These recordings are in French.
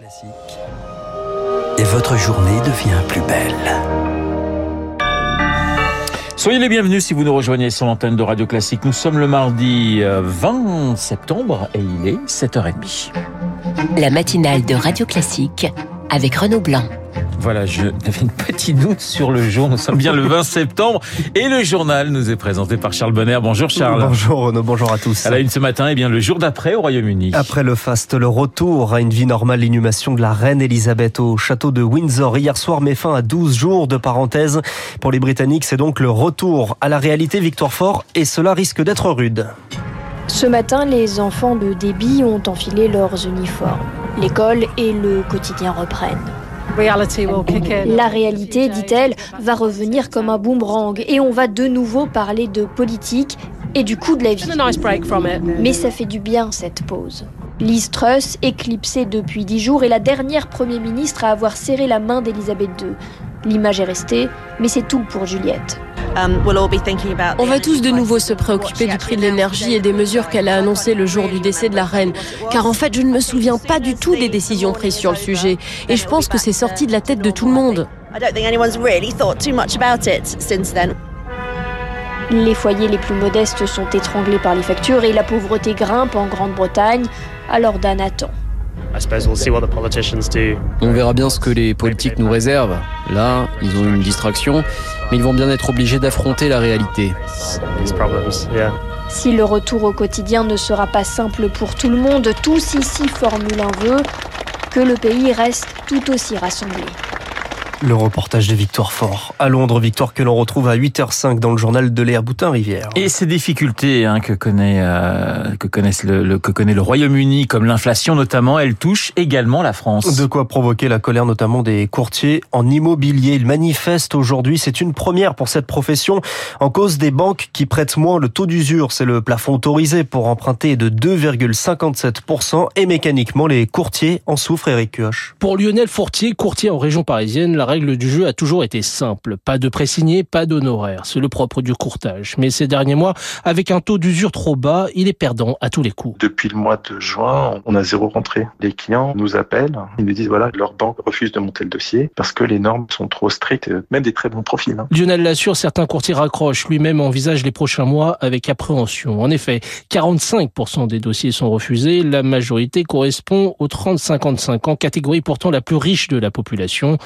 Classique. Et votre journée devient plus belle. Soyez les bienvenus si vous nous rejoignez sur l'antenne de Radio Classique. Nous sommes le mardi 20 septembre et il est 7h30. La matinale de Radio Classique avec Renaud Blanc. Voilà, je avais une petite doute sur le jour. Nous sommes bien le 20 septembre et le journal nous est présenté par Charles Bonner. Bonjour Charles. Bonjour Renaud, bonjour à tous. À la une ce matin, et bien le jour d'après au Royaume-Uni. Après le faste, le retour à une vie normale, l'inhumation de la reine Elisabeth au château de Windsor hier soir met fin à 12 jours de parenthèse. Pour les Britanniques, c'est donc le retour à la réalité Victoire Fort et cela risque d'être rude. Ce matin, les enfants de débit ont enfilé leurs uniformes. L'école et le quotidien reprennent. La réalité, dit-elle, va revenir comme un boomerang et on va de nouveau parler de politique et du coût de la vie. Mais ça fait du bien cette pause. Liz Truss, éclipsée depuis dix jours, est la dernière Premier ministre à avoir serré la main d'Elisabeth II. L'image est restée, mais c'est tout pour Juliette. On va tous de nouveau se préoccuper du prix de l'énergie et des mesures qu'elle a annoncées le jour du décès de la reine. Car en fait, je ne me souviens pas du tout des décisions prises sur le sujet. Et je pense que c'est sorti de la tête de tout le monde. Les foyers les plus modestes sont étranglés par les factures et la pauvreté grimpe en Grande-Bretagne. Alors Dan attend. On verra bien ce que les politiques nous réservent. Là, ils ont eu une distraction, mais ils vont bien être obligés d'affronter la réalité. Si le retour au quotidien ne sera pas simple pour tout le monde, tous ici formulent un vœu que le pays reste tout aussi rassemblé. Le reportage de Victoire Fort à Londres, Victoire que l'on retrouve à 8h05 dans le journal de Léa Boutin-Rivière. Et ces difficultés hein, que connaît euh, que connaissent le, le, que connaît le Royaume-Uni, comme l'inflation notamment, elles touchent également la France. De quoi provoquer la colère notamment des courtiers en immobilier. Ils manifestent aujourd'hui. C'est une première pour cette profession en cause des banques qui prêtent moins. Le taux d'usure, c'est le plafond autorisé pour emprunter de 2,57% et mécaniquement les courtiers en souffrent. Eric Kioch. Pour Lionel Fourtier, courtier en région parisienne, la règle du jeu a toujours été simple. Pas de présigné, pas d'honoraire. C'est le propre du courtage. Mais ces derniers mois, avec un taux d'usure trop bas, il est perdant à tous les coups. Depuis le mois de juin, on a zéro rentrée. Les clients nous appellent, ils nous disent voilà, leur banque refuse de monter le dossier parce que les normes sont trop strictes, même des très bons profils. Hein. Lionel l'assure, certains courtiers raccrochent. Lui-même envisage les prochains mois avec appréhension. En effet, 45% des dossiers sont refusés. La majorité correspond aux 30-55 ans, catégorie pourtant la plus riche de la population.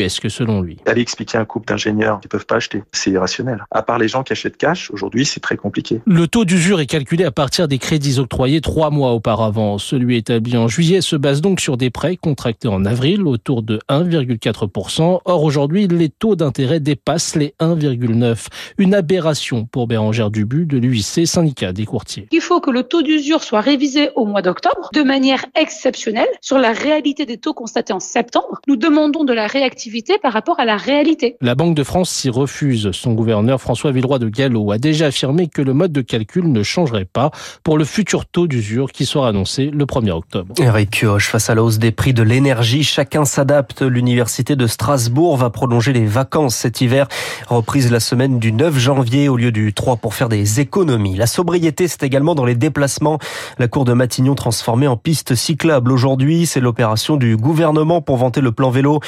Ubuesque selon lui? Aller expliquer à un couple d'ingénieurs qui peuvent pas acheter, c'est irrationnel. À part les gens qui achètent cash, aujourd'hui c'est très compliqué. Le taux d'usure est calculé à partir des crédits octroyés trois mois auparavant. Celui établi en juillet se base donc sur des prêts contractés en avril autour de 1,4%. Or aujourd'hui, les taux d'intérêt dépassent les 1,9. Une aberration pour Bérangère Dubu de l'UIC, syndicat des courtiers. Il faut que le taux d'usure soit révisé au mois d'octobre de manière exceptionnelle sur la réalité des taux constatés en septembre. Nous demandons de la réactivité par rapport à la réalité. La Banque de France s'y refuse. Son gouverneur François Villeroy de Gallo a déjà affirmé que le mode de calcul ne changerait pas pour le futur taux d'usure qui sera annoncé le 1er octobre. Eric Kioch, face à la hausse des prix de l'énergie, chacun s'adapte. L'université de Strasbourg va prolonger les vacances cet hiver. Reprise la semaine du 9 janvier au lieu du 3 pour faire des économies. La sobriété, c'est également dans les déplacements. La cour de Matignon transformée en piste cyclable. Aujourd'hui, c'est l'opération du gouvernement pour vanter le plan vélo.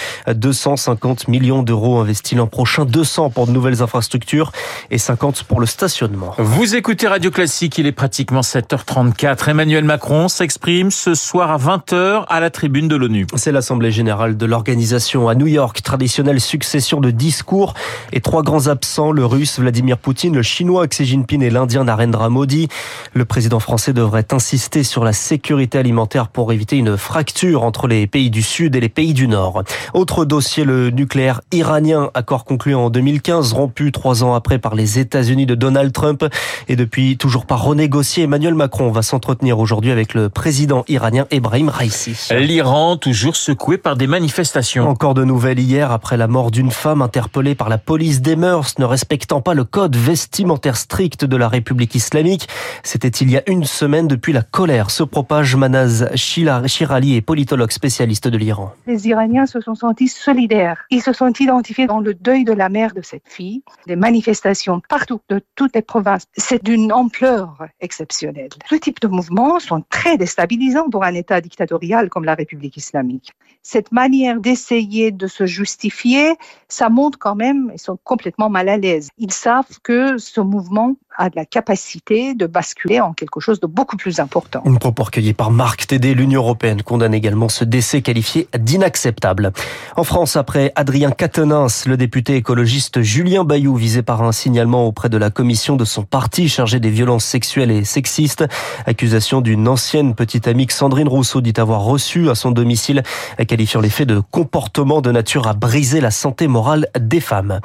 250 millions d'euros investis l'an prochain, 200 pour de nouvelles infrastructures et 50 pour le stationnement. Vous écoutez Radio Classique, il est pratiquement 7h34. Emmanuel Macron s'exprime ce soir à 20h à la tribune de l'ONU. C'est l'Assemblée générale de l'organisation à New York, traditionnelle succession de discours et trois grands absents, le russe Vladimir Poutine, le chinois Xi Jinping et l'indien Narendra Modi. Le président français devrait insister sur la sécurité alimentaire pour éviter une fracture entre les pays du Sud et les pays du Nord. Autre dossier, le nucléaire iranien, accord conclu en 2015, rompu trois ans après par les États-Unis de Donald Trump et depuis toujours pas renégocié. Emmanuel Macron va s'entretenir aujourd'hui avec le président iranien Ebrahim Raisi. L'Iran toujours secoué par des manifestations. Encore de nouvelles hier après la mort d'une femme interpellée par la police des mœurs ne respectant pas le code vestimentaire strict de la République islamique. C'était il y a une semaine depuis la colère se propage. Manaz Shirali est politologue spécialiste de l'Iran. Les Iraniens se sont sentis solidaires Ils se sont identifiés dans le deuil de la mère de cette fille. Des manifestations partout, de toutes les provinces. C'est d'une ampleur exceptionnelle. Ce type de mouvements sont très déstabilisants pour un État dictatorial comme la République islamique. Cette manière d'essayer de se justifier, ça montre quand même, ils sont complètement mal à l'aise. Ils savent que ce mouvement a de la capacité de basculer en quelque chose de beaucoup plus important. Une propos recueillie par Marc Tédé. L'Union européenne condamne également ce décès qualifié d'inacceptable. En France, après Adrien Quatennens, le député écologiste Julien Bayou, visé par un signalement auprès de la commission de son parti chargé des violences sexuelles et sexistes, accusation d'une ancienne petite amie Sandrine Rousseau dit avoir reçu à son domicile, qualifiant les faits de comportement de nature à briser la santé morale des femmes.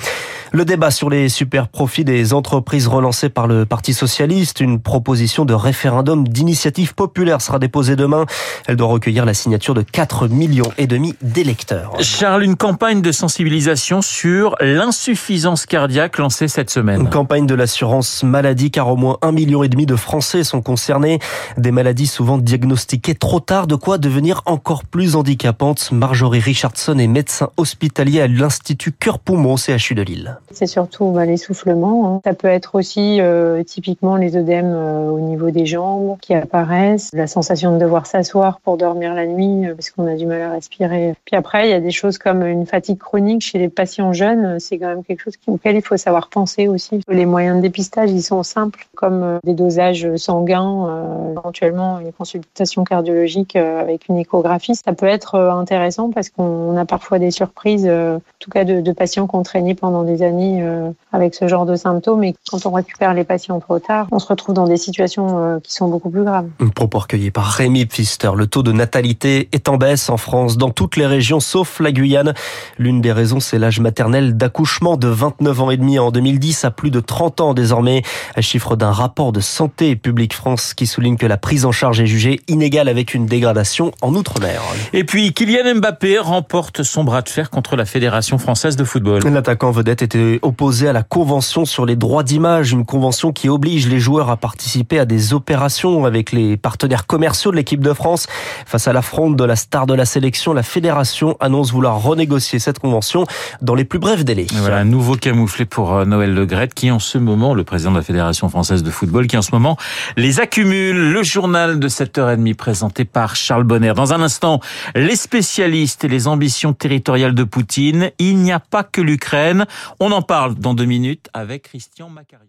Le débat sur les super profits des entreprises relancé par le Parti socialiste, une proposition de référendum d'initiative populaire sera déposée demain. Elle doit recueillir la signature de 4 millions et demi d'électeurs. Charles, une campagne de sensibilisation sur l'insuffisance cardiaque lancée cette semaine. Une campagne de l'assurance maladie car au moins un million et demi de Français sont concernés. Des maladies souvent diagnostiquées trop tard, de quoi devenir encore plus handicapantes. Marjorie Richardson est médecin hospitalier à l'Institut Cœur-Poumon au CHU de Lille. C'est surtout bah, l'essoufflement. Hein. Ça peut être aussi euh, typiquement les œdèmes euh, au niveau des jambes qui apparaissent, la sensation de devoir s'asseoir pour dormir la nuit euh, parce qu'on a du mal à respirer. Puis après, il y a des choses comme une fatigue chronique chez les patients jeunes. C'est quand même quelque chose auquel il faut savoir penser aussi. Les moyens de dépistage, ils sont simples, comme des dosages sanguins, éventuellement une consultation cardiologique avec une échographie. Ça peut être intéressant parce qu'on a parfois des surprises, en tout cas de, de patients qu'on traînait pendant des années avec ce genre de symptômes. Et quand on récupère les patients trop tard, on se retrouve dans des situations euh, qui sont beaucoup plus graves. Un propos recueilli par Rémi Pfister. Le taux de natalité est en baisse en France, dans toutes les régions, sauf la Guyane. L'une des raisons, c'est l'âge maternel d'accouchement de 29 ans et demi en 2010 à plus de 30 ans désormais. Un chiffre d'un rapport de Santé publique France qui souligne que la prise en charge est jugée inégale avec une dégradation en Outre-mer. Et puis, Kylian Mbappé remporte son bras de fer contre la Fédération française de football. L'attaquant vedette était opposé à la Convention sur les droits d'image, une convention qui oblige les joueurs à participer à des opérations avec les partenaires commerciaux de l'équipe de France. Face à l'affront de la star de la sélection, la fédération annonce vouloir renégocier cette convention dans les plus brefs délais. Voilà, un nouveau camouflé pour euh, Noël Le Gret, qui en ce moment, le président de la Fédération française de football, qui en ce moment les accumule. Le journal de 7h30 présenté par Charles Bonner. Dans un instant, les spécialistes et les ambitions territoriales de Poutine. Il n'y a pas que l'Ukraine. On en parle dans deux minutes avec Christian Macarion.